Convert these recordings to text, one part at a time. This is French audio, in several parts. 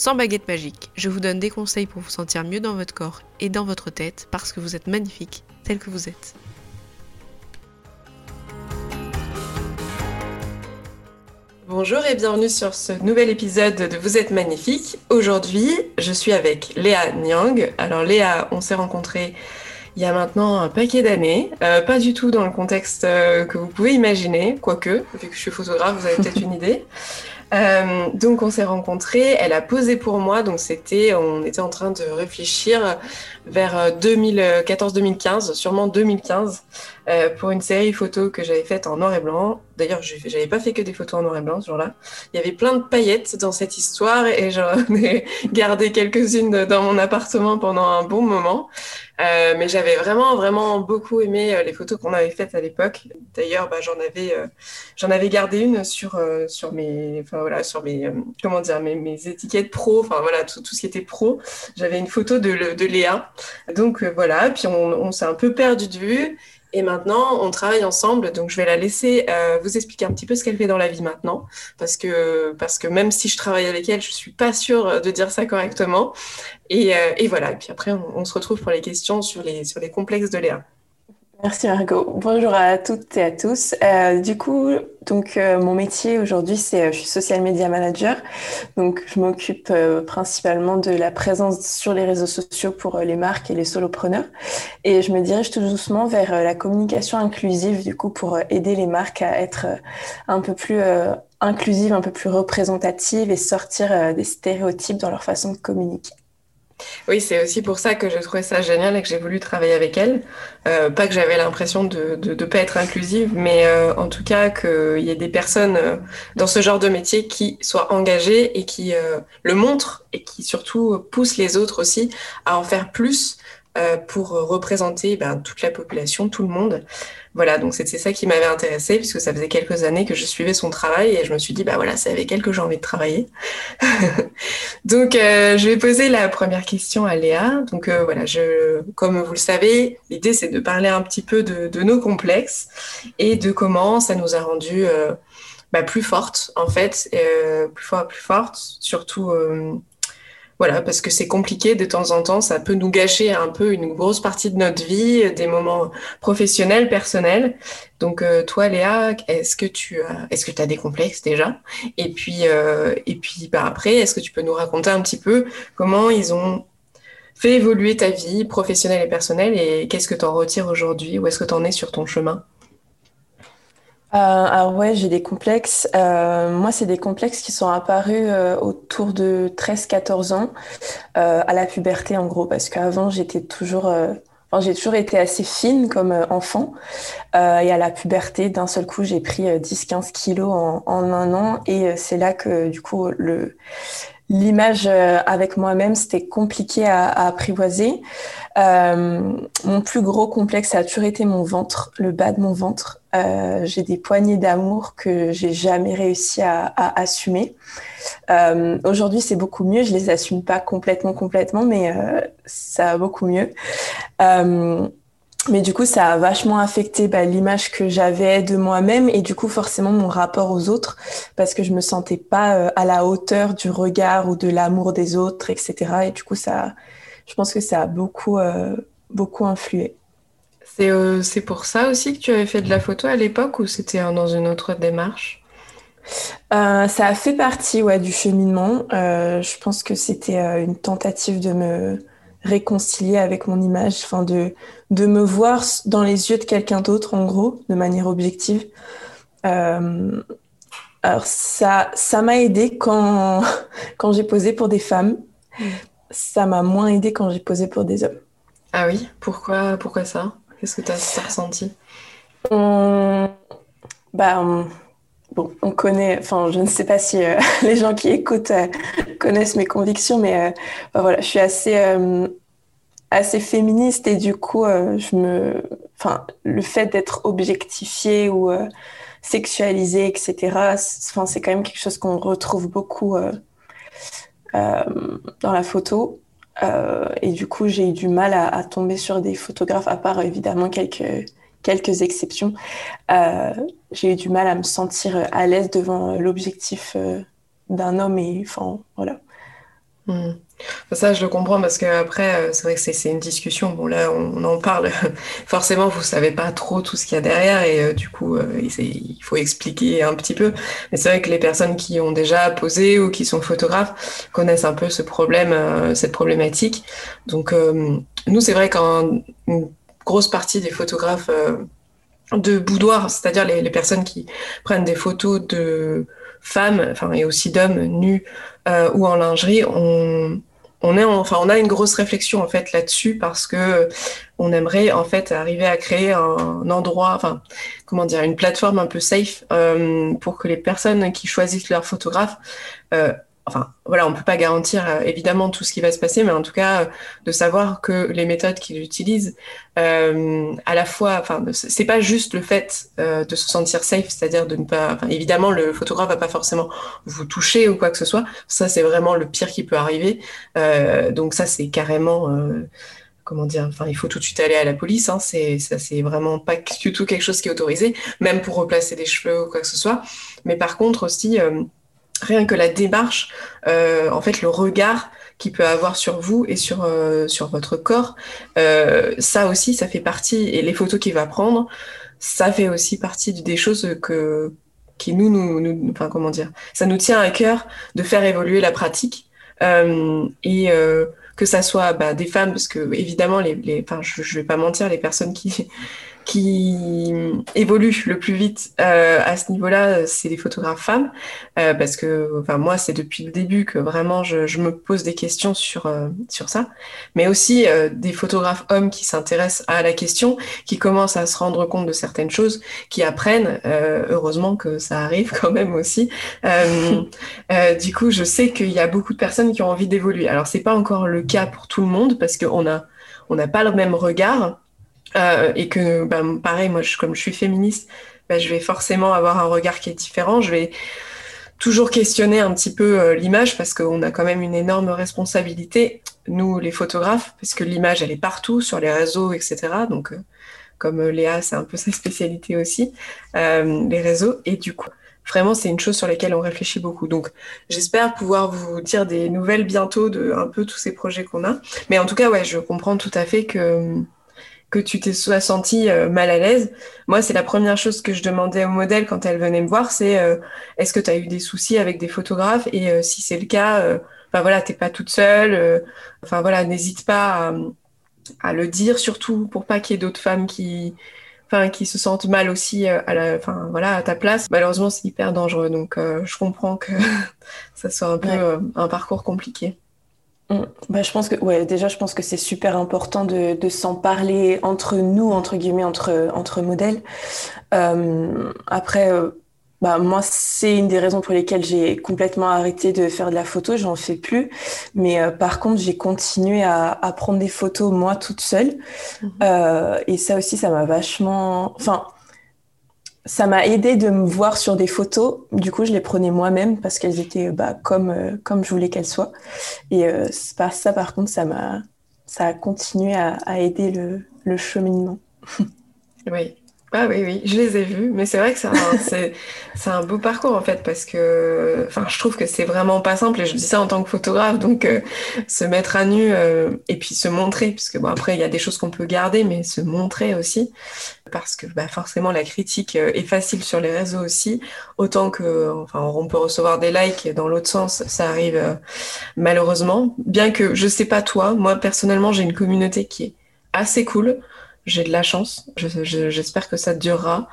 sans baguette magique. Je vous donne des conseils pour vous sentir mieux dans votre corps et dans votre tête parce que vous êtes magnifique tel que vous êtes. Bonjour et bienvenue sur ce nouvel épisode de Vous êtes magnifique. Aujourd'hui, je suis avec Léa Nyang. Alors Léa, on s'est rencontrés il y a maintenant un paquet d'années, euh, pas du tout dans le contexte euh, que vous pouvez imaginer, quoique, vu que je suis photographe, vous avez peut-être une idée. Euh, donc on s'est rencontrés, elle a posé pour moi, donc c'était, on était en train de réfléchir vers 2014-2015, sûrement 2015, euh, pour une série photo que j'avais faite en noir et blanc. D'ailleurs, je n'avais pas fait que des photos en noir et blanc ce jour-là. Il y avait plein de paillettes dans cette histoire et j'en ai gardé quelques-unes dans mon appartement pendant un bon moment. Euh, mais j'avais vraiment, vraiment beaucoup aimé euh, les photos qu'on avait faites à l'époque. D'ailleurs, bah, j'en avais, euh, j'en avais gardé une sur, euh, sur mes, enfin voilà, sur mes, comment dire, mes, étiquettes pro, enfin voilà, tout, tout, ce qui était pro. J'avais une photo de, de Léa. Donc voilà, puis on, on s'est un peu perdu de vue. Et maintenant, on travaille ensemble, donc je vais la laisser euh, vous expliquer un petit peu ce qu'elle fait dans la vie maintenant, parce que parce que même si je travaille avec elle, je suis pas sûre de dire ça correctement. Et, euh, et voilà. Et puis après, on, on, se retrouve pour les questions sur les sur les complexes de Léa. Merci Margot. Bonjour à toutes et à tous. Euh, du coup, donc euh, mon métier aujourd'hui, c'est euh, je suis social media manager. Donc je m'occupe euh, principalement de la présence sur les réseaux sociaux pour euh, les marques et les solopreneurs. Et je me dirige tout doucement vers la communication inclusive, du coup, pour aider les marques à être un peu plus inclusives, un peu plus représentatives et sortir des stéréotypes dans leur façon de communiquer. Oui, c'est aussi pour ça que je trouvais ça génial et que j'ai voulu travailler avec elle. Euh, pas que j'avais l'impression de ne pas être inclusive, mais euh, en tout cas qu'il y ait des personnes euh, dans ce genre de métier qui soient engagées et qui le montrent et qui surtout poussent les autres aussi à en faire plus pour représenter ben, toute la population, tout le monde. Voilà, donc c'était ça qui m'avait intéressée, puisque ça faisait quelques années que je suivais son travail et je me suis dit, bah voilà, c'est avec elle que j'ai envie de travailler. donc, euh, je vais poser la première question à Léa. Donc, euh, voilà, je, comme vous le savez, l'idée c'est de parler un petit peu de, de, nos complexes et de comment ça nous a rendu euh, bah, plus fortes, en fait, plus fort, plus fortes, surtout voilà, parce que c'est compliqué de temps en temps, ça peut nous gâcher un peu une grosse partie de notre vie, des moments professionnels, personnels. Donc euh, toi, Léa, est-ce que tu as, est-ce que tu as des complexes déjà? Et puis euh, et puis bah, après, est-ce que tu peux nous raconter un petit peu comment ils ont fait évoluer ta vie professionnelle et personnelle et qu'est-ce que tu en retires aujourd'hui? Où est-ce que tu en es sur ton chemin? Euh, alors ouais, j'ai des complexes. Euh, moi, c'est des complexes qui sont apparus euh, autour de 13-14 ans, euh, à la puberté en gros, parce qu'avant, j'étais toujours... Euh, enfin, j'ai toujours été assez fine comme enfant. et à la puberté, d'un seul coup, j'ai pris 10-15 kilos en, un an. Et c'est là que, du coup, le l'image avec moi-même, c'était compliqué à, à apprivoiser. Euh, mon plus gros complexe, ça a toujours été mon ventre, le bas de mon ventre. Euh, j'ai des poignées d'amour que j'ai jamais réussi à, assumer. Euh, Aujourd'hui, c'est beaucoup mieux. Je les assume pas complètement, complètement, mais euh, ça va beaucoup mieux. Mais du coup, ça a vachement affecté bah, l'image que j'avais de moi-même et du coup, forcément, mon rapport aux autres parce que je me sentais pas à la hauteur du regard ou de l'amour des autres, etc. Et du coup, ça, je pense que ça a beaucoup, beaucoup influé. C'est euh, pour ça aussi que tu avais fait de la photo à l'époque ou c'était dans une autre démarche? Euh, Ça a fait partie ouais, du cheminement. Euh, je pense que c'était une tentative de me réconcilier avec mon image, enfin de, de me voir dans les yeux de quelqu'un d'autre, en gros, de manière objective. Alors ça, ça m'a aidé quand, quand j'ai posé pour des femmes ça m'a moins aidé quand j'ai posé pour des hommes. Ah oui? Pourquoi, pourquoi ça? Qu'est-ce que tu as, ressenti? Bah, on... Connaît, je ne sais pas si euh, les gens qui écoutent euh, connaissent mes convictions, mais euh, bah, je suis assez, féministe et du coup, je me, enfin, le fait d'être objectifiée ou sexualisée, etc. C'est quand même quelque chose qu'on retrouve beaucoup dans la photo. Et du coup, j'ai eu du mal à, à, tomber sur des photographes, à part évidemment quelques quelques exceptions, euh, j'ai eu du mal à me sentir à l'aise devant l'objectif euh, d'un homme et enfin voilà. Hmm. Ça, je le comprends parce que après, euh, c'est vrai que c'est une discussion. Bon, là, on, en parle. Forcément, vous savez pas trop tout ce qu'il y a derrière et du coup, il faut expliquer un petit peu. Mais c'est vrai que les personnes qui ont déjà posé ou qui sont photographes connaissent un peu ce problème, cette problématique. Donc, nous, c'est vrai qu'en grosse partie des photographes euh, de boudoir, c'est-à-dire les, personnes qui prennent des photos de femmes, enfin et aussi d'hommes nus euh, ou en lingerie, on, est enfin on a une grosse réflexion en fait là-dessus parce que on aimerait en fait arriver à créer un, endroit, enfin comment dire, une plateforme un peu safe euh, pour que les personnes qui choisissent leur photographe enfin voilà, on peut pas garantir euh, évidemment tout ce qui va se passer, mais en tout cas euh, de savoir que les méthodes qu'ils utilisent, euh, à la fois, enfin c'est pas juste le fait de se sentir safe, c'est-à-dire de ne pas, évidemment le photographe va pas forcément vous toucher ou quoi que ce soit, ça c'est vraiment le pire qui peut arriver, donc ça c'est carrément comment dire, enfin, il faut tout de suite aller à la police. Hein, c'est ça, c'est vraiment pas du tout quelque chose qui est autorisé, même pour replacer des cheveux ou quoi que ce soit. Mais par contre aussi, rien que la démarche, euh, en fait, le regard qu'il peut avoir sur vous et sur, euh, sur votre corps, euh, ça aussi, ça fait partie, et les photos qu'il va prendre, ça fait aussi partie des choses que, qui nous, nous, enfin, comment dire, ça nous tient à cœur de faire évoluer la pratique. et que ça soit bah, des femmes, parce que évidemment, les, les enfin, je, je vais pas mentir, les personnes qui qui évolue le plus vite euh, à ce niveau-là, c'est les photographes femmes, euh, parce que enfin moi c'est depuis le début que vraiment je, je me pose des questions sur euh, sur ça, mais aussi euh, des photographes hommes qui s'intéressent à la question, qui commencent à se rendre compte de certaines choses, qui apprennent. Euh, heureusement que ça arrive quand même aussi. du coup, je sais qu'il y a beaucoup de personnes qui ont envie d'évoluer. Alors c'est pas encore le cas pour tout le monde parce qu'on a on n'a pas le même regard. Euh, et que, bah, pareil, moi, je, comme je suis féministe, bah, je vais forcément avoir un regard qui est différent. Je vais toujours questionner un petit peu euh, l'image parce qu'on a quand même une énorme responsabilité, nous, les photographes, parce que l'image, elle est partout, sur les réseaux, etc. Donc, euh, comme Léa, c'est un peu sa spécialité aussi, les réseaux. Et du coup, vraiment, c'est une chose sur laquelle on réfléchit beaucoup. Donc, j'espère pouvoir vous dire des nouvelles bientôt de un peu tous ces projets qu'on a. Mais en tout cas, ouais, je comprends tout à fait que que tu t'es sois senti euh, mal à l'aise. Moi, c'est la première chose que je demandais au modèle quand elle venait me voir, c'est euh, est-ce que tu as eu des soucis avec des photographes? Et euh, si c'est le cas, enfin voilà, t'es pas toute seule. Enfin voilà, n'hésite pas à, le dire, surtout pour pas qu'il y ait d'autres femmes qui, enfin qui se sentent mal aussi à la, enfin voilà, à ta place. Malheureusement, c'est hyper dangereux, donc je comprends que ça soit un peu un parcours compliqué. Mm. Bah, je pense que, ouais, déjà, je pense que c'est super important de, de s'en parler entre nous, entre guillemets, entre, entre modèles. Euh, après, euh, bah, moi, c'est une des raisons pour lesquelles j'ai complètement arrêté de faire de la photo. J'en fais plus. Mais euh, par contre, j'ai continué à, à, prendre des photos moi toute seule. Mm-hmm. et ça aussi, ça m'a vachement. Enfin, ça m'a aidé de me voir sur des photos. Du coup, je les prenais moi-même parce qu'elles étaient bah, comme, euh, comme je voulais qu'elles soient. Et euh, ça, par contre, ça ça a continué à, à aider le, le cheminement. oui. Ah oui, oui, je les ai vus, mais c'est vrai que c'est un, un, beau parcours en fait, parce que enfin, je trouve que c'est vraiment pas simple, et je dis ça en tant que photographe, donc euh, se mettre à nu euh, et puis se montrer, puisque bon, après, il y a des choses qu'on peut garder, mais se montrer aussi, parce que bah, forcément, la critique euh, est facile sur les réseaux aussi, autant que, enfin, on peut recevoir des likes dans l'autre sens, ça arrive malheureusement, bien que je sais pas toi, moi personnellement, j'ai une communauté qui est assez cool j'ai de la chance. J'espère que ça durera.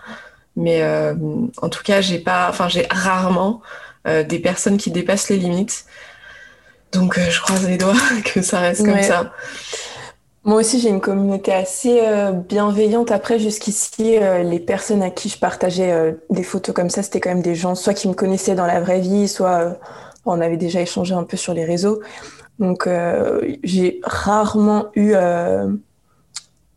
Mais euh, en tout cas, j'ai pas, enfin, j'ai rarement euh, des personnes qui dépassent les limites. Donc, euh, je croise les doigts que ça reste comme ça. Moi aussi, j'ai une communauté assez bienveillante. Après, jusqu'ici, les personnes à qui je partageais des photos comme ça, c'était quand même des gens soit qui me connaissaient dans la vraie vie, soit on avait déjà échangé un peu sur les réseaux. Donc, j'ai rarement eu,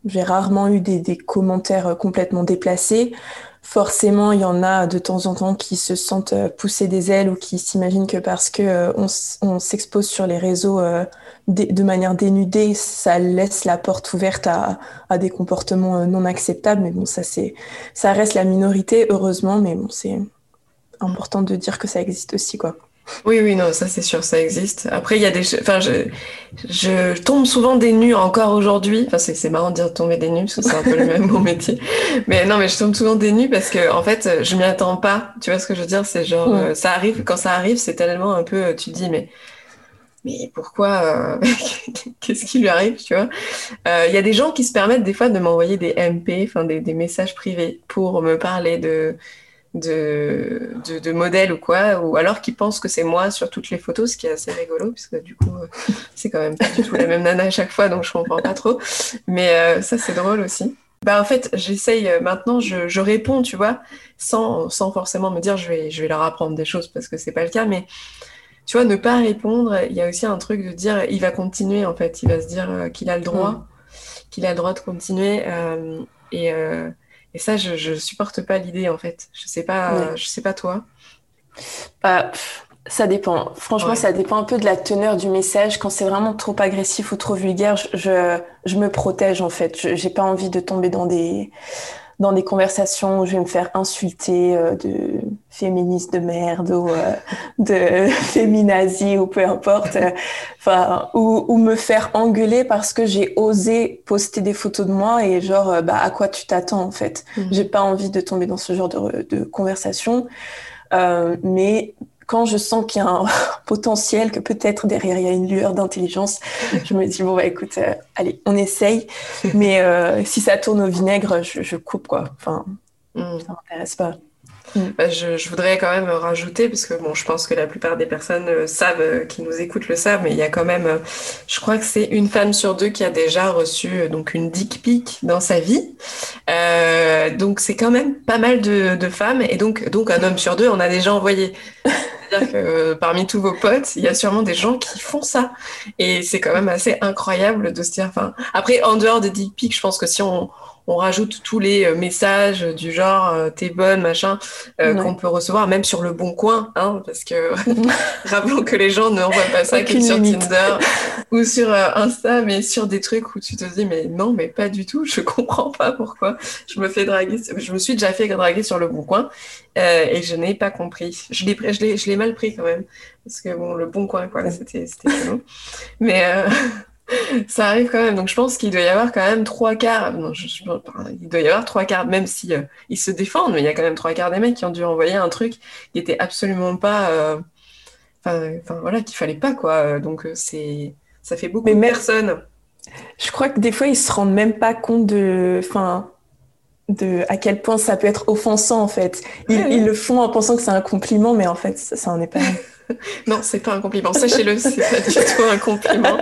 j'ai rarement eu des, des, commentaires complètement déplacés forcément, il y en a de temps en temps qui se sentent euh, pousser des ailes ou qui s'imaginent que parce que euh, on, s'expose sur les réseaux euh, de, manière dénudée, ça laisse la porte ouverte à, des comportements non acceptables. Mais bon, ça c'est, ça reste la minorité, heureusement. Mais bon, c'est important de dire que ça existe aussi, quoi. Oui, oui, non, ça c'est sûr, ça existe. Après, il y a des. Enfin, je, je tombe souvent des nus encore aujourd'hui. Enfin, c'est marrant de dire tomber des nus, parce que c'est un peu le même mon métier. Mais non, mais je tombe souvent des nus parce que, en fait, je m'y attends pas. Tu vois ce que je veux dire? C'est genre, euh, ça arrive, quand ça arrive, c'est tellement un peu. Tu te dis, mais. Mais pourquoi euh, Qu'est-ce qui lui arrive, tu vois? Euh, Il y a des gens qui se permettent des fois de m'envoyer des MP, enfin des, des messages privés pour me parler de de, de, modèle ou quoi, ou alors qu'ils pensent que c'est moi sur toutes les photos, ce qui est assez rigolo, puisque du coup, euh, c'est quand même pas du tout la même nana à chaque fois, donc je comprends pas trop. Mais euh, ça, c'est drôle aussi. Bah, en fait, j'essaye euh, maintenant, je, je, réponds, tu vois, sans, sans forcément me dire je vais, je vais leur apprendre des choses parce que c'est pas le cas, mais tu vois, ne pas répondre, il y a aussi un truc de dire il va continuer en fait, il va se dire qu'il a le droit, mm. qu'il a le droit de continuer. et, et ça, je, je supporte pas l'idée en fait. Je sais pas, je sais pas toi. Bah, ça dépend. Franchement, ça dépend un peu de la teneur du message. Quand c'est vraiment trop agressif ou trop vulgaire, je, je, me protège en fait. Je J'ai pas envie de tomber dans des dans des conversations où je vais me faire insulter euh, de féministe de merde ou euh, de féminazie ou peu importe, euh, enfin ou, ou, me faire engueuler parce que j'ai osé poster des photos de moi et genre bah à quoi tu t'attends en fait? Mmh. J'ai pas envie de tomber dans ce genre de, de conversation, mais quand je sens qu'il y a un potentiel, que peut-être derrière il y a une lueur d'intelligence, je me dis bon bah écoute, euh, allez, on essaye. Mais euh, si ça tourne au vinaigre, je, coupe quoi. Enfin, mm. ça m'intéresse pas. Mm. Bah, je, voudrais quand même rajouter, parce que bon, je pense que la plupart des personnes euh, savent, euh, qui nous écoutent le savent, mais il y a quand même, euh, je crois que c'est une femme sur deux qui a déjà reçu donc une dick pic dans sa vie. donc c'est quand même pas mal de, de, femmes, et donc, donc un homme sur deux on a déjà envoyé. C'est-à-dire que parmi tous vos potes, il y a sûrement des gens qui font ça. Et c'est quand même assez incroyable de se dire, enfin, après, en dehors des dick pics, je pense que si on, on rajoute tous les euh, messages du genre euh, t'es bonne machin euh, qu'on peut recevoir même sur le bon coin hein, parce que rappelons que les gens ne envoient pas ça que sur Tinder ou sur Insta mais sur des trucs où tu te dis mais non mais pas du tout je comprends pas pourquoi je me fais draguer je me suis déjà fait draguer sur le bon coin et je n'ai pas compris. Je l'ai je l'ai mal pris quand même parce que bon le bon coin quoi c'était c'était mais ça arrive quand même. Donc je pense qu'il doit y avoir quand même trois quarts. Non, je, il doit y avoir trois quarts, même si euh, ils se défendent, mais il y a quand même trois quarts des mecs qui ont dû envoyer un truc qui était absolument pas. Euh, enfin, voilà, qu'il fallait pas quoi. Donc euh, c'est, ça fait beaucoup mais de personnes. Je crois que des fois ils se rendent même pas compte de, enfin, de à quel point ça peut être offensant en fait. Ils, le font en pensant que c'est un compliment, mais en fait ça, ça en est pas. non, c'est pas un compliment. Sachez-le, c'est pas du tout un compliment.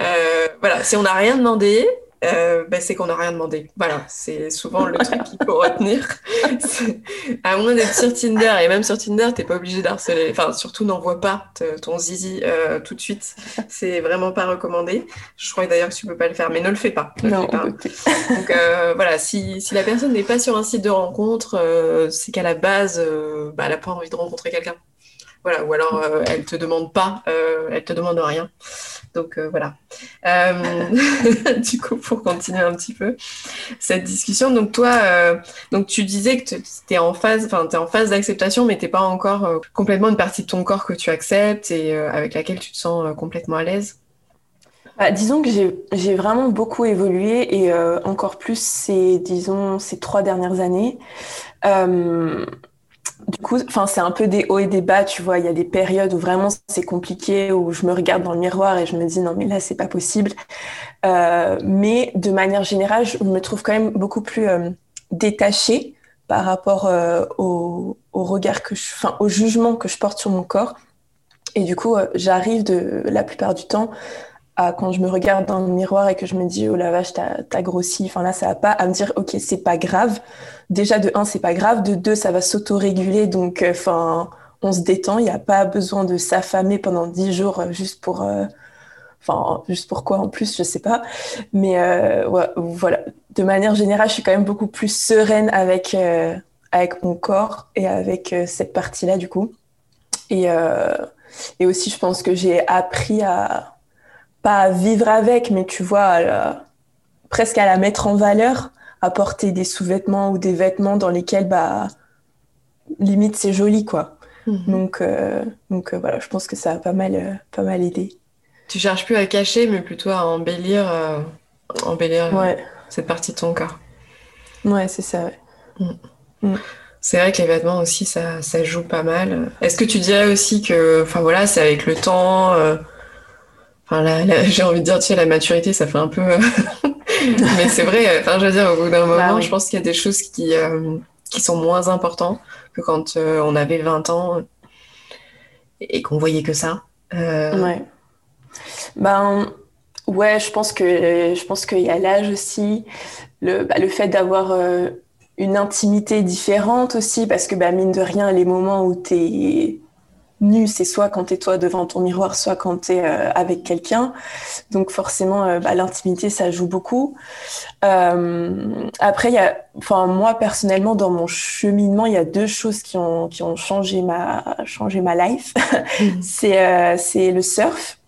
Euh, voilà, si on n'a rien demandé, euh, ben c'est qu'on n'a rien demandé. Voilà, c'est souvent le truc qu'il faut retenir. À moins d'être sur Tinder, et même sur Tinder, t'es pas obligé d'harceler. Enfin, surtout n'envoie pas ton zizi euh, tout de suite. C'est vraiment pas recommandé. Je crois d'ailleurs que tu peux pas le faire, mais ne le fais pas. non, Donc euh, voilà, si, si, la personne n'est pas sur un site de rencontre, c'est qu'à la base, bah, elle n'a pas envie de rencontrer quelqu'un. Voilà, ou alors elle te demande pas, elle te demande rien. Donc euh, voilà. Euh, du coup, pour continuer un petit peu cette discussion, donc toi, euh, donc tu disais que tu es en phase, enfin en phase d'acceptation, mais t'es pas encore complètement une partie de ton corps que tu acceptes et avec laquelle tu te sens complètement à l'aise? Bah, disons que j'ai vraiment beaucoup évolué et encore plus ces, disons, ces trois dernières années du coup, enfin, c'est un peu des hauts et des bas, tu vois. Il y a des périodes où vraiment c'est compliqué, où je me regarde dans le miroir et je me dis non, mais là, c'est pas possible. Euh, mais de manière générale, je me trouve quand même beaucoup plus euh, détachée par rapport euh, au, regard que je, au jugement que je porte sur mon corps. Et du coup, j'arrive de la plupart du temps quand je me regarde dans le miroir et que je me dis oh la vache t'as grossi. Enfin là ça va pas à me dire ok c'est pas grave. Déjà de un c'est pas grave. De deux ça va s'auto-réguler. Donc euh, enfin on se détend. Il n'y a pas besoin de s'affamer pendant dix jours euh, juste pour euh, Enfin, juste pourquoi en plus, je sais pas. Mais euh, voilà, de manière générale, je suis quand même beaucoup plus sereine avec, avec mon corps et avec cette partie-là, du coup. Et, et aussi, je pense que j'ai appris à, pas à vivre avec, mais tu vois, presque à la mettre en valeur, à porter des sous-vêtements ou des vêtements dans lesquels, bah, limite, c'est joli, quoi. Mhm. Donc, donc voilà, je pense que ça a pas mal, pas mal aidé. Tu cherches plus à cacher, mais plutôt à embellir, euh, embellir euh, cette partie de ton corps. Ouais, c'est ça. Mm. Mm. C'est vrai que les vêtements aussi, ça, ça joue pas mal. Est-ce que tu dirais aussi que, enfin voilà, c'est avec le temps. Euh, enfin, j'ai envie de dire, tu sais, la maturité, ça fait un peu. mais c'est vrai. Enfin, je veux dire, au bout d'un bah moment, je pense qu'il y a des choses qui, qui sont moins importantes que quand on avait 20 ans et qu'on voyait que ça. ouais. Ben ouais, je pense que je pense qu'il y a l'âge aussi, le, bah, le fait d'avoir euh, une intimité différente aussi, parce que bah, mine de rien, les moments où tu es nu, c'est soit quand tu es toi devant ton miroir, soit quand tu es euh, avec quelqu'un. Donc forcément, euh, bah, l'intimité, ça joue beaucoup. après, il y a, enfin, moi personnellement, dans mon cheminement, il y a deux choses qui ont, qui ont changé, ma, changé ma life. Mmh. c'est le surf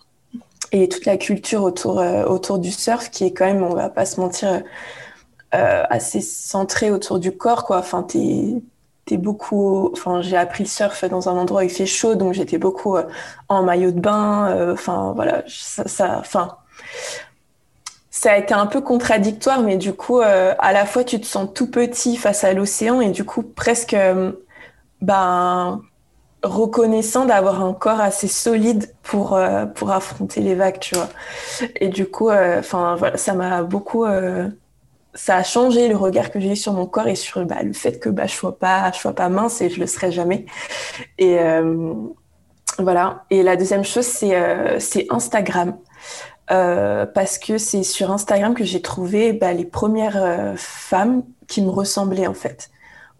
et toute la culture autour, euh, autour du surf qui est quand même, on va pas se mentir, euh, assez centrée autour du corps. Quoi. Enfin, t'es, j'ai appris le surf dans un endroit où il fait chaud, donc j'étais beaucoup euh, en maillot de bain. Enfin, voilà, ça, enfin, ça a été un peu contradictoire, mais du coup, à la fois, tu te sens tout petit face à l'océan et du coup, presque, ben, reconnaissant d'avoir un corps assez solide pour euh, affronter les vagues tu vois et du coup euh, enfin ça m'a beaucoup euh, ça a changé le regard que j'ai sur mon corps et sur bah, le fait que bah je sois pas pas mince et je le serai jamais. Et voilà. Et la deuxième chose c'est c'est Instagram. Parce que c'est sur Instagram que j'ai trouvé bah, les premières femmes qui me ressemblaient en fait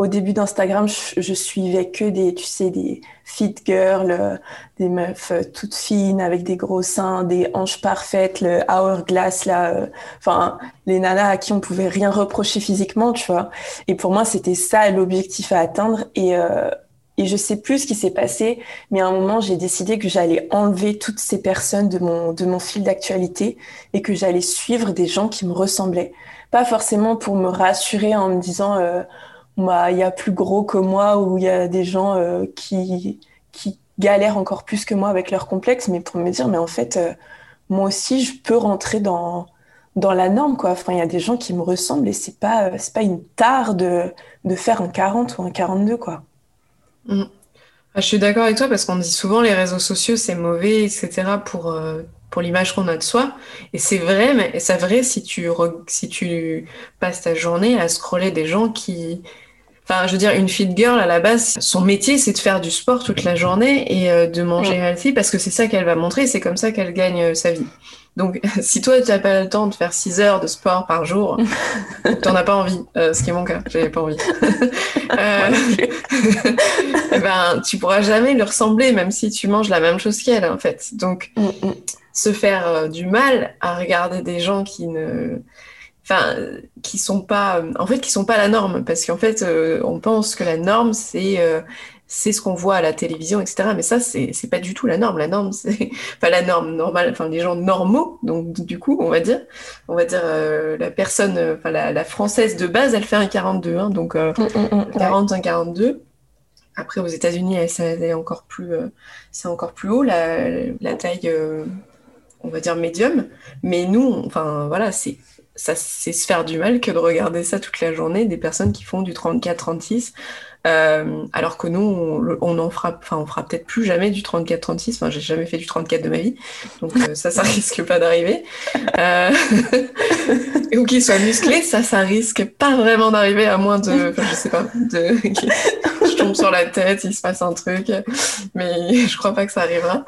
au début d'Instagram, je, suivais que des, tu sais, des fit girls, euh, des meufs euh, toutes fines avec des gros seins, des hanches parfaites, le hourglass là, euh, enfin les nanas à qui on pouvait rien reprocher physiquement, tu vois. Et pour moi, c'était ça l'objectif à atteindre. Et et je sais plus ce qui s'est passé, mais à un moment, j'ai décidé que j'allais enlever toutes ces personnes de mon de mon fil d'actualité et que j'allais suivre des gens qui me ressemblaient. Pas forcément pour me rassurer en me disant bah, il y a plus gros que moi ou il y a des gens euh, qui, qui galèrent encore plus que moi avec leurs complexes, mais pour me dire, mais en fait, euh, moi aussi, je peux rentrer dans, dans la norme, quoi. Enfin, il y a des gens qui me ressemblent et c'est pas, euh, c'est pas une tare de, de faire un 40 ou un 42, quoi. Mm. Ah, je suis d'accord avec toi parce qu'on dit souvent les réseaux sociaux, c'est mauvais, etc. pour pour l'image qu'on a de soi. Et c'est vrai, mais c'est vrai si tu, si tu passes ta journée à scroller des gens qui... Enfin, je veux dire, une fit girl, à la base, son métier, c'est de faire du sport toute la journée et euh, de manger healthy parce que c'est ça qu'elle va montrer, c'est comme ça qu'elle gagne euh, sa vie. Donc, si toi, tu n'as pas le temps de faire 6 heures de sport par jour, tu n'en as pas envie, euh, ce qui est mon cas, j'avais pas envie. ben, tu pourras jamais lui ressembler, même si tu manges la même chose qu'elle, en fait. Donc, mm, mm. Se faire euh, du mal à regarder des gens qui ne, enfin, qui sont pas, en fait, qui sont pas la norme, parce qu'en fait, euh, on pense que la norme, c'est c'est ce qu'on voit à la télévision, etc. Mais ça, c'est, c'est pas du tout la norme. La norme, c'est pas la norme normale, enfin les gens normaux. Donc du coup, on va dire, on va dire euh, la personne, euh, enfin la, la, française de base, elle fait un 42, hein, donc euh, 40, mm, mm, mm, un 42. Après, aux États-Unis, elle, est encore plus, euh, c'est encore plus haut la, la taille, on va dire médium. Mais nous, enfin voilà, c'est ça, c'est se faire du mal que de regarder ça toute la journée, des personnes qui font du 34-36. Euh, alors que nous, on, on en fera, enfin, on fera peut-être plus jamais du 34-36. Enfin, j'ai jamais fait du 34 de ma vie, donc euh, ça, ça risque pas d'arriver. Euh... Ou qu'il soit musclé, ça, ça risque pas vraiment d'arriver à moins de, enfin, je sais pas, de, tombe sur la tête, il se passe un truc, mais je crois pas que ça arrivera.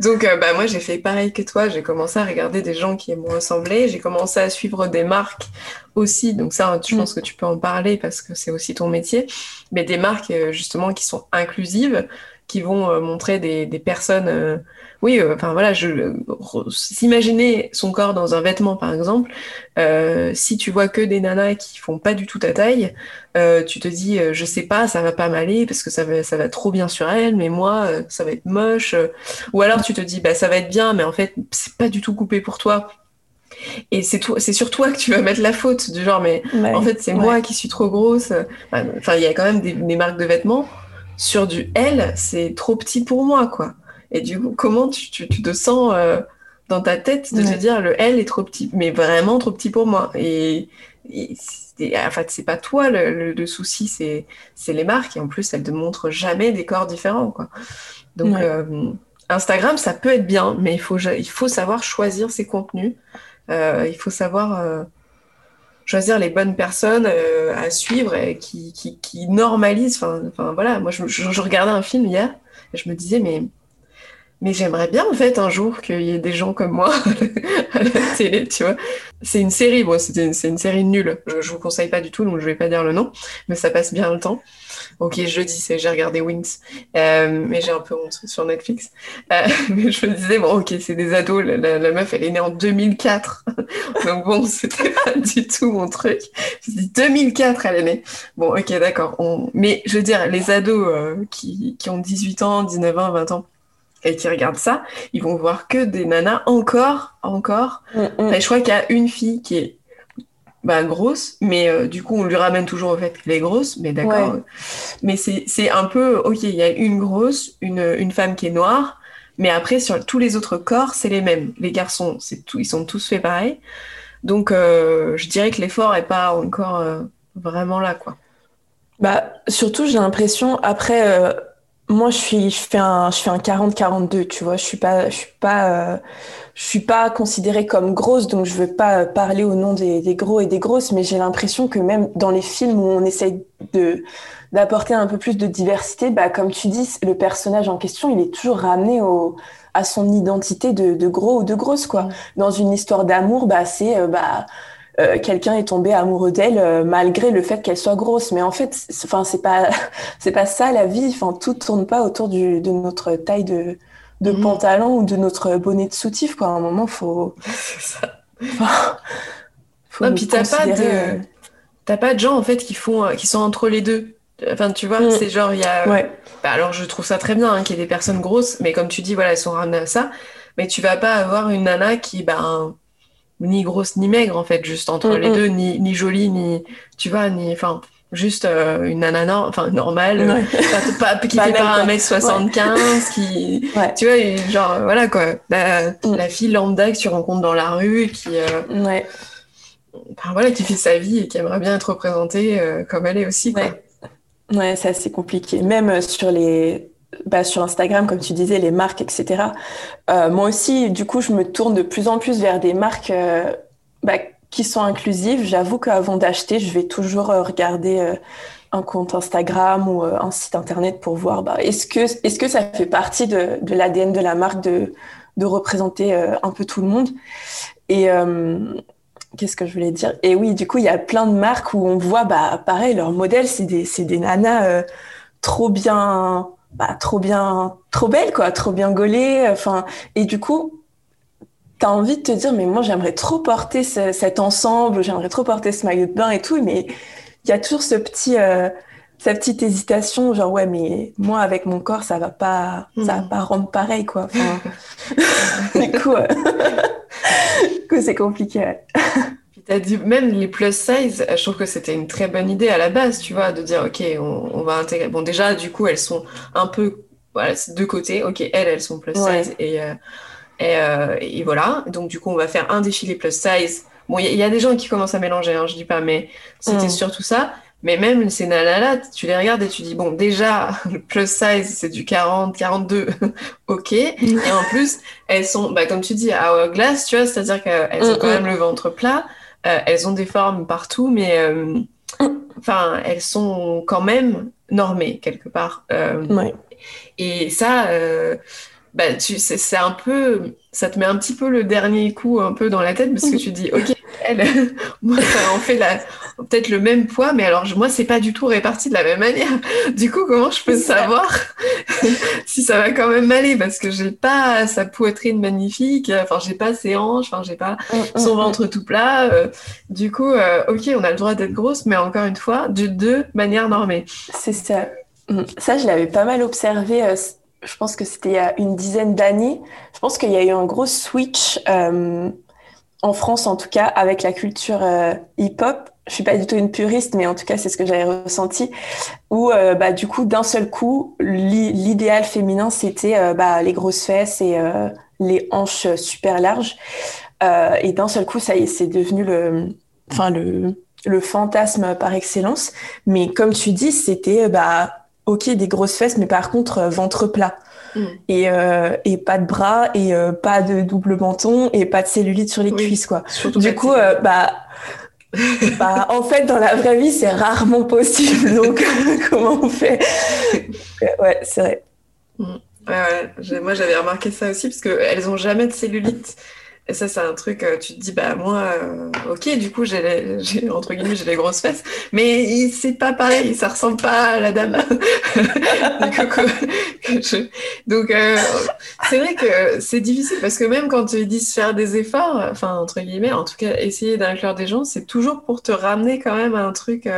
Donc, euh, bah moi, j'ai fait pareil que toi. J'ai commencé à regarder des gens qui m'ont ressemblé. J'ai commencé à suivre des marques aussi. Donc ça, je pense mm. que tu peux en parler parce que c'est aussi ton métier. Mais des marques euh, justement qui sont inclusives, qui vont montrer des, des personnes oui, euh, enfin voilà, je s'imaginer son corps dans un vêtement par exemple, euh, si tu vois que des nanas qui font pas du tout ta taille, euh, tu te dis je sais pas, ça va pas m'aller parce que ça va ça va trop bien sur elle, mais moi ça va être moche. Ou alors tu te dis bah ça va être bien, mais en fait c'est pas du tout coupé pour toi. Et c'est c'est sur toi que tu vas mettre la faute du genre mais en fait c'est moi qui suis trop grosse. Enfin il y a quand même des, des marques de vêtements sur du L, c'est trop petit pour moi quoi. Et du coup, comment tu, tu, te sens euh, dans ta tête de te dire le L est trop petit, mais vraiment trop petit pour moi. Et, en fait, c'est pas toi le, souci, c'est les marques. Et en plus, elles ne montrent jamais des corps différents. Quoi. Donc, euh, Instagram, ça peut être bien, mais il faut, il faut savoir choisir ses contenus. Euh, il faut savoir choisir les bonnes personnes à suivre et qui, qui, normalisent. Enfin, voilà, moi, je, je, regardais un film hier et je me disais, mais mais j'aimerais bien, en fait, un jour qu'il y ait des gens comme moi à la télé, tu vois. C'est une série, bon, c'est une, une, série nulle. Je, je vous conseille pas du tout, donc je vais pas dire le nom, mais ça passe bien le temps. Ok, je dis, j'ai regardé Wings, euh, mais j'ai un peu honte sur Netflix. Euh, mais je me disais, bon, ok, c'est des ados, la, la, meuf, elle est née en 2004. donc bon, c'était pas du tout mon truc. Je dis, 2004, elle est née. Bon, ok, d'accord. On... Mais je veux dire, les ados euh, qui, qui ont 18 ans, 19 ans, 20 ans, et qui regardent ça, ils vont voir que des nanas encore, encore. Mm, mm. je crois qu'il y a une fille qui est bah, grosse, mais euh, du coup, on lui ramène toujours au fait qu'elle est grosse, mais d'accord. Mais c'est un peu, ok, il y a une grosse, une, une femme qui est noire, mais après, sur tous les autres corps, c'est les mêmes. Les garçons, c'est tout, ils sont tous faits pareil. Donc, euh, je dirais que l'effort est pas encore euh, vraiment là, quoi. Bah, surtout, j'ai l'impression, après moi, je suis, je fais un, je fais un 40-42, tu vois. Je suis pas, je suis pas, euh, je suis pas considérée comme grosse, donc je veux pas parler au nom des, des gros et des grosses, mais j'ai l'impression que même dans les films où on essaye de d'apporter un peu plus de diversité, bah, comme tu dis, le personnage en question, il est toujours ramené au, à son identité de, de gros ou de grosse, quoi. Dans une histoire d'amour, bah, c'est, euh, bah, euh, quelqu'un est tombé amoureux d'elle euh, malgré le fait qu'elle soit grosse. Mais en fait, enfin, c'est pas, c'est pas ça la vie. Enfin, tout tourne pas autour du, de notre taille de, de mhm. pantalon ou de notre bonnet de soutif. Quoi. À un moment, faut. C'est ça. Enfin, faut non, puis t'as pas de, euh, t'as pas de gens en fait qui font, qui sont entre les deux. Enfin, tu vois, mm. c'est genre il y a. Ouais. Bah, alors, je trouve ça très bien hein, qu'il y ait des personnes grosses, mais comme tu dis, voilà, elles sont ramenées à ça. Mais tu vas pas avoir une nana qui, ben ni grosse ni maigre en fait, juste entre les deux, ni, ni jolie, ni tu vois, ni enfin juste euh, une nana enfin normale, pas, qui fait pas 1m75, qui tu vois, genre voilà quoi, la, mm. la, fille lambda que tu rencontres dans la rue qui euh, ouais. voilà, qui fait sa vie et qui aimerait bien être représentée euh, comme elle est aussi quoi. Ouais, ouais c'est assez compliqué. Même sur les bah, sur Instagram, comme tu disais, les marques, etc. Euh, moi aussi, du coup, je me tourne de plus en plus vers des marques euh, bah, qui sont inclusives. J'avoue qu'avant d'acheter, je vais toujours euh, regarder un compte Instagram ou un site internet pour voir bah, est-ce que, est que ça fait partie de, de l'ADN de la marque de, de représenter un peu tout le monde? Et qu'est-ce que je voulais dire? Et oui, du coup, il y a plein de marques où on voit, bah, pareil, leur modèle, c'est des, des nanas trop bien bah, trop bien, trop belle, quoi, trop bien gaulée. Enfin, et du coup, tu as envie de te dire, mais moi, j'aimerais trop porter cet ensemble, j'aimerais trop porter ce maillot de bain et tout, mais il y a toujours ce petit, euh, cette petite hésitation, genre, ouais, mais moi, avec mon corps, ça va pas, ça va hmm. pas rendre pareil, quoi. Enfin, du coup, euh, coup c'est compliqué dit même les plus size, je trouve que c'était une très bonne idée à la base, tu vois, de dire ok, on, va intégrer. Bon, déjà, du coup, elles sont un peu, voilà, c'est deux côtés. Ok, elles, elles sont plus size et, euh, euh, et, voilà. Donc, du coup, on va faire un défilé plus size. Bon, il y, a des gens qui commencent à mélanger, hein, je dis pas, mais c'était mm. surtout ça. Mais même ces nanas-là, tu les regardes et tu dis, bon, déjà, le plus size, c'est du 40, 42, ok. Et en plus, elles sont, bah, comme tu dis, glace, tu vois, c'est-à-dire qu'elles ont mm, quand même mm. le ventre plat. Euh, elles ont des formes partout, mais euh, enfin, elles sont quand même normées quelque part. Euh, et ça, bah, tu, c'est un peu, ça te met un petit peu le dernier coup un peu dans la tête parce que tu dis, ok, elle, moi, on fait la, peut-être le même poids, mais alors moi, c'est pas du tout réparti de la même manière. Du coup, comment je peux savoir si ça va quand même aller? Parce que j'ai pas sa poitrine magnifique, enfin, j'ai pas ses hanches, enfin, j'ai pas mm, mm, son mm. ventre tout plat. Euh, du coup, euh, ok, on a le droit d'être grosse, mais encore une fois, de deux manières normées. C'est ça. Ça, je l'avais pas mal observé. Euh, je pense que c'était il y a une dizaine d'années. Je pense qu'il y a eu un gros switch en France, en tout cas, avec la culture hip-hop je suis pas du tout une puriste, mais en tout cas, c'est ce que j'avais ressenti. Où, euh, bah, du coup, d'un seul coup, l'idéal féminin, c'était euh, bah, les grosses fesses et euh, les hanches super larges. et d'un seul coup, ça y est, c'est devenu le, le, le fantasme par excellence. Mais comme tu dis, c'était, bah, ok, des grosses fesses, mais par contre, ventre plat. Mm. Et, et, pas de bras et pas de double menton et pas de cellulite sur les cuisses quoi. du coup bah bah, en fait, dans la vraie vie, c'est rarement possible. Donc, comment on fait? Ouais, c'est vrai. Mm. Ouais, ouais. Moi, j'avais remarqué ça aussi parce qu'elles n'ont jamais de cellulite. Et ça, c'est un truc, euh, tu te dis, bah moi, euh, ok, du coup, j'ai, entre guillemets, j'ai les grosses fesses, mais c'est pas pareil, ça ressemble pas à la dame. Donc, euh, c'est vrai que c'est difficile parce que même quand tu dis faire des efforts, enfin, entre guillemets, en tout cas, essayer d'inclure des gens, c'est toujours pour te ramener quand même à un truc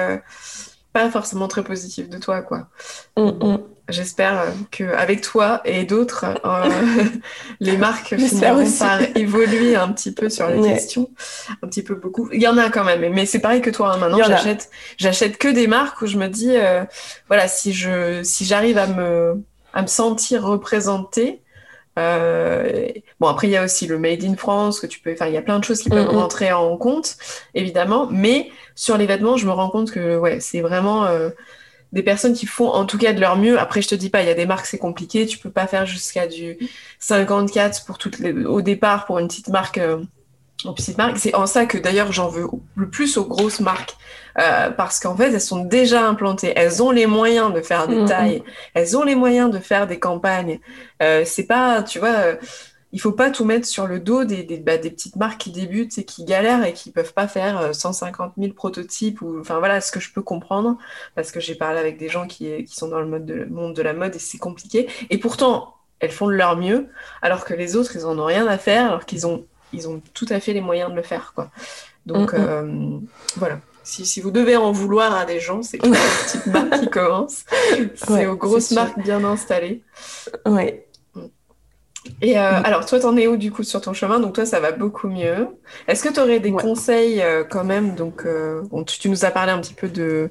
pas forcément très positif de toi, quoi. Mm, mm. J'espère qu'avec toi et d'autres, euh, les marques finiront par évoluer un petit peu sur les questions, un petit peu beaucoup. Il y en a quand même, mais c'est pareil que toi. Hein. Maintenant, j'achète, j'achète que des marques où je me dis, euh, voilà, si je, si j'arrive à me, à me sentir représentée. Euh, bon, après, il y a aussi le Made in France que tu peux faire. Il y a plein de choses qui peuvent rentrer en compte, évidemment. Mais sur les vêtements, je me rends compte que ouais, c'est vraiment des personnes qui font en tout cas de leur mieux. Après, je te dis pas, il y a des marques, c'est compliqué. Tu peux pas faire jusqu'à du 54 pour toutes les, au départ pour une petite marque. Euh, petite marque. C'est en ça que d'ailleurs j'en veux le plus aux grosses marques euh, parce qu'en fait elles sont déjà implantées, elles ont les moyens de faire des mm, mm. tailles, elles ont les moyens de faire des campagnes. Euh, c'est pas, tu vois, euh, il faut pas tout mettre sur le dos des, des, bah, des, petites marques qui débutent et qui galèrent et qui peuvent pas faire 150 euh, 000 prototypes ou enfin voilà ce que je peux comprendre parce que j'ai parlé avec des gens qui, qui sont dans le, mode de, monde de la mode et c'est compliqué et pourtant elles font de leur mieux alors que les autres ils en ont rien à faire alors qu'ils ont ils ont tout à fait les moyens de le faire quoi donc mm. Euh, voilà si, si, vous devez en vouloir à des gens, c'est pas les petites marques qui commencent. C'est aux grosses marques bien installées. Oui, et euh, alors, toi, t'en es où du coup sur ton chemin? Donc, toi, ça va beaucoup mieux. Est-ce que tu aurais des conseils euh, quand même? Donc, euh, tu, nous as parlé un petit peu de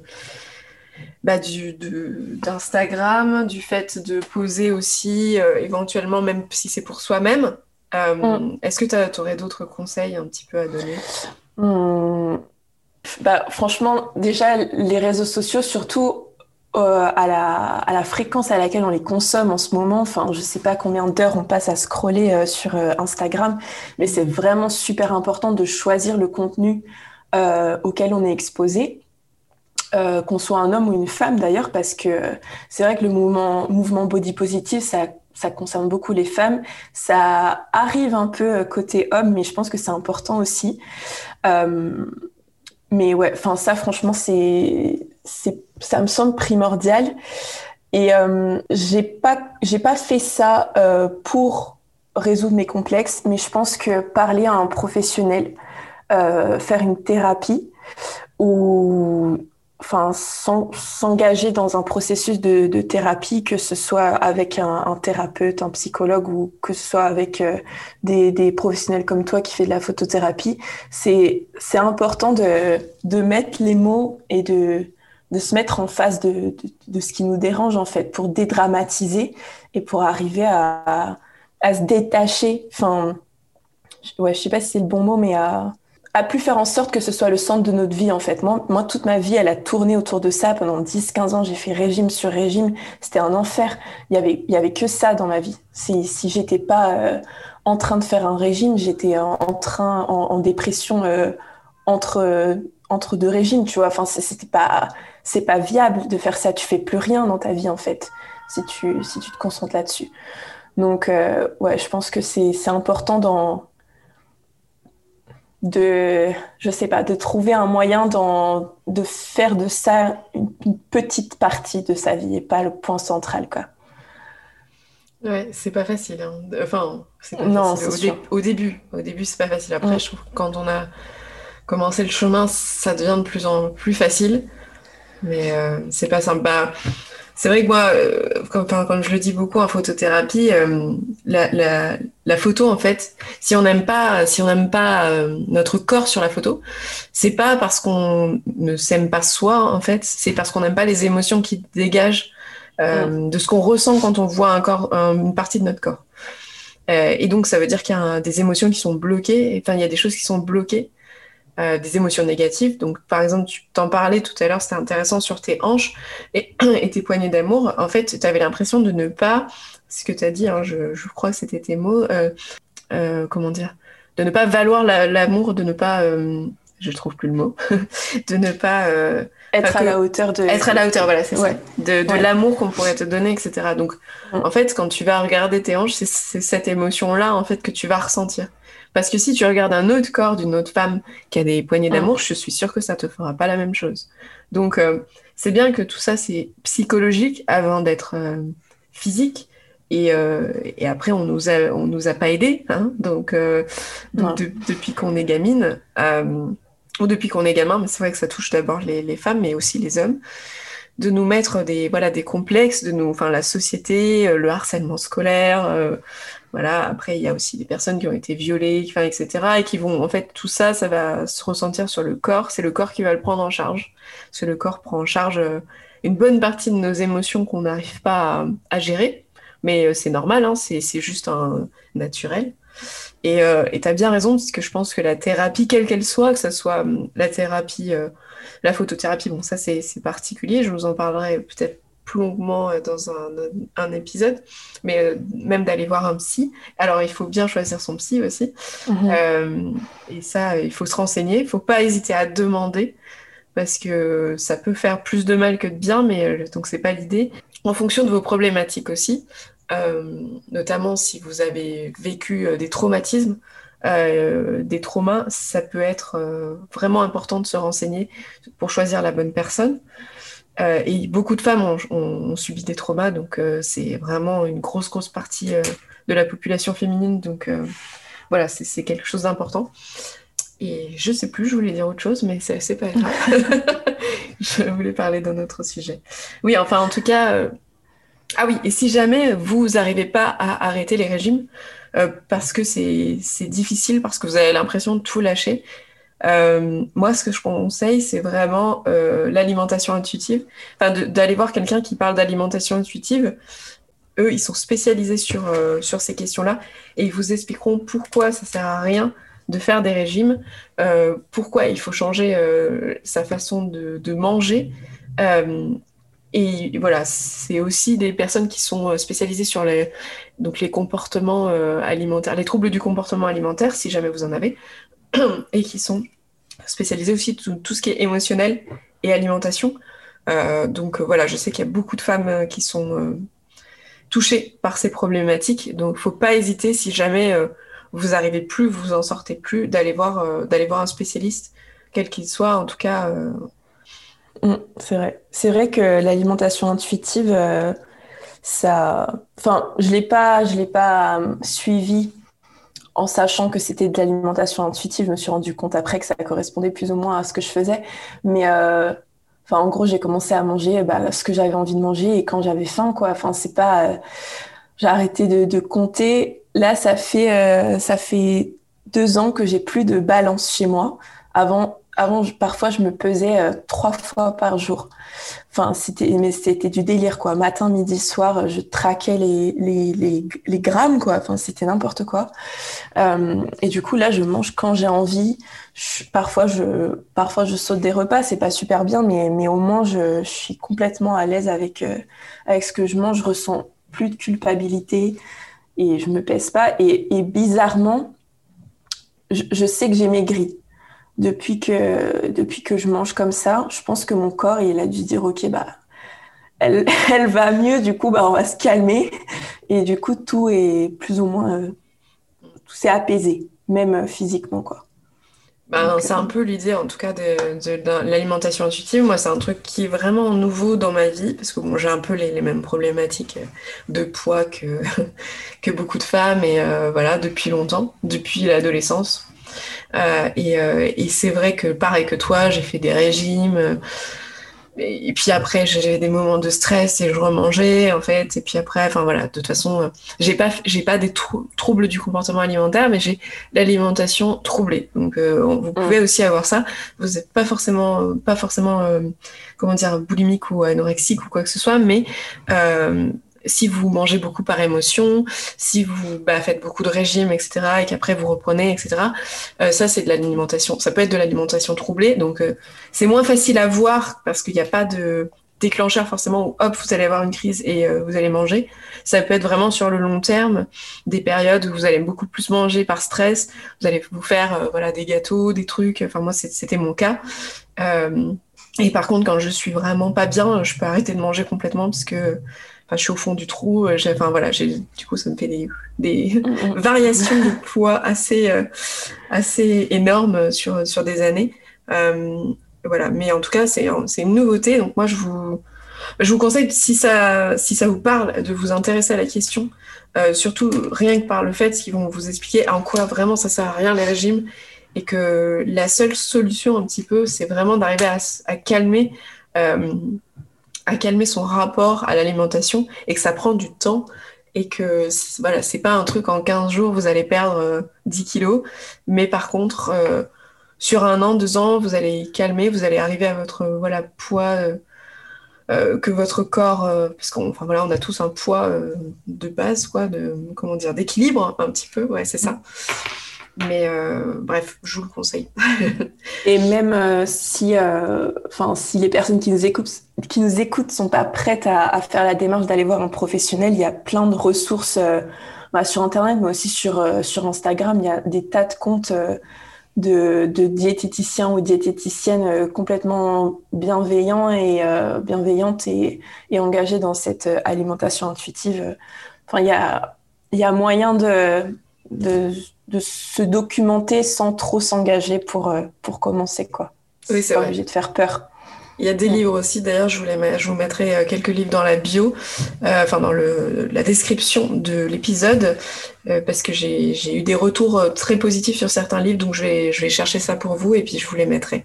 bah, du, d'Instagram, du fait de poser aussi, éventuellement, même si c'est pour soi-même. Mm. Est-ce que tu aurais d'autres conseils un petit peu à donner? Mm. bah, Franchement, déjà, les réseaux sociaux, surtout euh, à, la, fréquence à laquelle on les consomme en ce moment. Enfin, je sais pas combien d'heures on passe à scroller euh, sur euh, Instagram, mais c'est vraiment super important de choisir le contenu auquel on est exposé. qu'on soit un homme ou une femme d'ailleurs, parce que c'est vrai que le mouvement, body positive, ça, ça concerne beaucoup les femmes. Ça arrive un peu côté homme, mais je pense que c'est important aussi. mais ouais, ça franchement, c'est ça me semble primordial. Et euh, j'ai pas, fait ça euh, pour résoudre mes complexes, mais je pense que parler à un professionnel, euh, faire une thérapie ou enfin s'engager dans un processus de, thérapie, que ce soit avec un, thérapeute, un psychologue ou que ce soit avec euh, des, professionnels comme toi qui fait de la photothérapie, c'est important de mettre les mots et de de se mettre en face de, de, ce qui nous dérange en fait, pour dédramatiser et pour arriver à, à, se détacher. Enfin, ouais, je sais pas si c'est le bon mot, mais à, à plus faire en sorte que ce soit le centre de notre vie en fait. Moi, moi toute ma vie, elle a tourné autour de ça. Pendant 10-15 ans, j'ai fait régime sur régime. C'était un enfer. Il y avait, il y avait que ça dans ma vie. Si, si j'étais pas euh, en train de faire un régime, j'étais en, train, en, dépression euh, entre, entre deux régimes, tu vois. Enfin, c'était pas c'est pas viable de faire ça. Tu fais plus rien dans ta vie en fait si tu si tu te concentres là-dessus. Donc, ouais, je pense que c'est important dans, de, je sais pas, de trouver un moyen dans, de faire de ça une, petite partie de sa vie et pas le point central, quoi. Ouais, c'est pas facile. Hein. Enfin, c'est non, facile. Au, début, au début, c'est pas facile. Après, mm. je trouve que quand on a commencé le chemin, ça devient de plus en plus facile. Mais euh, c'est pas simple. Bah, c'est vrai que moi, euh, comme, comme, je le dis beaucoup en photothérapie, euh, la, la, la, photo, en fait, si on n'aime pas, si on n'aime pas euh, notre corps sur la photo, c'est pas parce qu'on ne s'aime pas soi, en fait, c'est parce qu'on n'aime pas les émotions qui dégagent mm. de ce qu'on ressent quand on voit un corps, une partie de notre corps. et donc, ça veut dire qu'il y a des émotions qui sont bloquées. Enfin, il y a des choses qui sont bloquées. Euh, des émotions négatives. Donc, par exemple, tu t'en parlais tout à l'heure, c'était intéressant sur tes hanches et, tes poignées d'amour. En fait, tu avais l'impression de ne pas, ce que tu as dit, hein, je, je, crois que c'était tes mots, euh, euh, comment dire, de ne pas valoir l'amour, de ne pas, je trouve plus le mot, de ne pas être à la hauteur de être à la hauteur voilà c'est ça de, de l'amour qu'on pourrait te donner etc donc mm. en fait quand tu vas regarder tes hanches c'est cette émotion là en fait que tu vas ressentir parce que si tu regardes un autre corps d'une autre femme qui a des poignées d'amour, je suis sûre que ça te fera pas la même chose. Donc, euh, c'est bien que tout ça, c'est psychologique avant d'être euh, physique. Et, euh, et, après, on nous a, on nous a pas aidés. Hein donc, depuis qu'on est gamine, ou depuis qu'on est gamin, mais c'est vrai que ça touche d'abord les, les, femmes, mais aussi les hommes, de nous mettre des, voilà, des complexes, de nous, enfin, la société, le harcèlement scolaire, voilà, après, il y a aussi des personnes qui ont été violées, etc. Et qui vont, en fait, tout ça, ça va se ressentir sur le corps. C'est le corps qui va le prendre en charge. Parce que le corps prend en charge euh, une bonne partie de nos émotions qu'on n'arrive pas à, gérer. Mais euh, c'est normal, hein, c'est juste un naturel. Et euh, tu as bien raison, parce que je pense que la thérapie, quelle qu'elle soit, que ce soit hum, la thérapie, la photothérapie, bon, ça c'est particulier, je vous en parlerai peut-être plus longuement euh, dans un, épisode, mais euh, même d'aller voir un psy. Alors, il faut bien choisir son psy aussi. Mhm. Euh, et ça, il faut se renseigner. Il ne faut pas hésiter à demander parce que ça peut faire plus de mal que de bien, mais donc c'est pas l'idée. En fonction de vos problématiques aussi, notamment si vous avez vécu des traumatismes, des traumas, ça peut être vraiment important de se renseigner pour choisir la bonne personne. Euh, et beaucoup de femmes ont, subi des traumas, donc euh, c'est vraiment une grosse, grosse partie euh, de la population féminine. Donc voilà, c'est quelque chose d'important. Et je sais plus, je voulais dire autre chose, mais c'est pas grave. je voulais parler d'un autre sujet. Oui, enfin, en tout cas, ah oui, et si jamais vous n'arrivez pas à arrêter les régimes, parce que c'est difficile, parce que vous avez l'impression de tout lâcher, euh, moi, ce que je conseille, c'est vraiment euh, l'alimentation intuitive. Enfin, d'aller voir quelqu'un qui parle d'alimentation intuitive. Eux, ils sont spécialisés sur, euh, sur ces questions-là et ils vous expliqueront pourquoi ça sert à rien de faire des régimes, pourquoi il faut changer sa façon de, de manger. et voilà, c'est aussi des personnes qui sont spécialisées sur les, donc les comportements alimentaires, les troubles du comportement alimentaire, si jamais vous en avez, et qui sont spécialisés aussi tout, tout ce qui est émotionnel et alimentation. Euh, donc euh, voilà, je sais qu'il y a beaucoup de femmes euh, qui sont touchées par ces problématiques. Donc faut pas hésiter si jamais vous n'arrivez plus, vous en sortez plus, d'aller voir, voir un spécialiste, quel qu'il soit. En tout cas. Mm, c'est vrai. C'est vrai que l'alimentation intuitive, ça. Enfin, je l'ai pas, l'ai pas suivi en sachant que c'était de l'alimentation intuitive, je me suis rendu compte après que ça correspondait plus ou moins à ce que je faisais. Mais euh, en gros, j'ai commencé à manger bah, ce que j'avais envie de manger et quand j'avais faim, quoi. Enfin, c'est pas. Euh, j'ai arrêté de, compter. Là, ça fait euh, ça fait deux ans que j'ai plus de balance chez moi. Avant, avant, parfois, je me pesais euh, trois fois par jour. Enfin, c'était, mais c'était du délire, quoi. Matin, midi, soir, je traquais les, les, les, grammes, quoi. Enfin, c'était n'importe quoi. Euh, et du coup, là, je mange quand j'ai envie. parfois, je, parfois, je saute des repas. C'est pas super bien, mais, mais au moins, je, suis complètement à l'aise avec, euh, avec ce que je mange. Je ressens plus de culpabilité et je me pèse pas. Et, et bizarrement, je, je sais que j'ai maigri depuis que, depuis que je mange comme ça, je pense que mon corps, il a dû dire, OK, bah, elle, elle, va mieux, du coup, bah, on va se calmer. Et du coup, tout est plus ou moins. Euh, tout s'est apaisé, même euh, physiquement, quoi. Ben, c'est un peu l'idée, en tout cas, de, de, l'alimentation intuitive. Moi, c'est un truc qui est vraiment nouveau dans ma vie, parce que bon, j'ai un peu les, les, mêmes problématiques de poids que, que beaucoup de femmes, et voilà, depuis longtemps, depuis l'adolescence. Euh, et, euh, et c'est vrai que, pareil que toi, j'ai fait des régimes. Et puis après, j'avais des moments de stress et je remangeais, en fait. Et puis après, enfin voilà, de toute façon, euh, j'ai pas, j'ai pas des troubles du comportement alimentaire, mais j'ai l'alimentation troublée. Donc, vous mm. pouvez aussi avoir ça. Vous n'êtes pas forcément, pas forcément, comment dire, boulimique ou anorexique ou quoi que ce soit, mais si vous mangez beaucoup par émotion, si vous bah, faites beaucoup de régimes, etc., et qu'après vous reprenez, etc., euh, ça c'est de l'alimentation. Ça peut être de l'alimentation troublée, donc euh, c'est moins facile à voir parce qu'il n'y a pas de déclencheur forcément où hop vous allez avoir une crise et euh, vous allez manger. Ça peut être vraiment sur le long terme, des périodes où vous allez beaucoup plus manger par stress, vous allez vous faire voilà des gâteaux, des trucs. Enfin moi c'était mon cas. et par contre quand je suis vraiment pas bien, je peux arrêter de manger complètement parce que Enfin, je suis au fond du trou. Euh, enfin voilà, du coup, ça me fait des, des mm, mm. variations de poids assez, euh, assez énormes sur, sur des années. Euh, voilà, mais en tout cas, c'est une nouveauté. Donc moi, je vous, je vous conseille, si ça, si ça vous parle, de vous intéresser à la question. surtout rien que par le fait qu'ils vont vous expliquer en quoi vraiment ça sert à rien les régimes et que la seule solution un petit peu, c'est vraiment d'arriver à, à, calmer à calmer son rapport à l'alimentation et que ça prend du temps et que voilà, c'est pas un truc en 15 jours vous allez perdre 10 euh, kilos, mais par contre euh, sur un an, deux ans, vous allez calmer, vous allez arriver à votre voilà poids euh, que votre corps, parce qu'on on a tous un poids de base quoi, de comment dire d'équilibre un petit peu, ouais c'est ça. Mais euh, bref, je vous le conseille. et même euh, si, euh, si les personnes qui nous écoutent, qui nous écoutent, sont pas prêtes à, faire la démarche d'aller voir un professionnel, il y a plein de ressources bah, sur Internet, mais aussi sur, sur Instagram. Il y a des tas de comptes de, de, diététiciens ou diététiciennes complètement bienveillants et bienveillantes et, et dans cette alimentation intuitive. Enfin, il y a, y a moyen de de se documenter sans trop s'engager pour, euh, pour commencer. Quoi. Oui, c'est vrai. obligé de faire peur. Il y a des livres aussi, d'ailleurs, je, je vous mettrai euh, quelques livres dans la bio, euh, enfin dans le, la description de l'épisode, parce que j'ai eu des retours très positifs sur certains livres, donc je vais, je vais chercher ça pour vous et puis je vous les mettrai.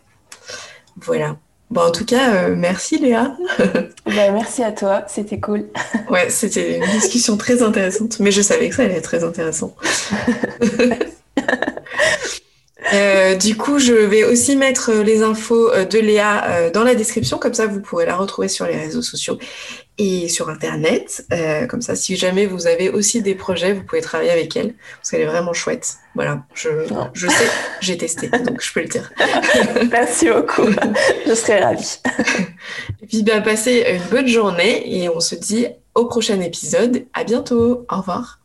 Voilà. Bon, en tout cas, euh, merci Léa. Bah, merci à toi, c'était cool. ouais, c'était une discussion très intéressante, mais je savais que ça allait être très intéressant. Euh, du coup, je vais aussi mettre les infos euh, de Léa dans la description, comme ça vous pourrez la retrouver sur les réseaux sociaux et sur Internet. Euh, comme ça, si jamais vous avez aussi des projets, vous pouvez travailler avec elle, parce qu'elle est vraiment chouette. Voilà, je, je sais, j'ai testé, donc je peux le dire. Merci beaucoup, je serais ravie. et puis, bien, passez une bonne journée et on se dit au prochain épisode. À bientôt. Au revoir.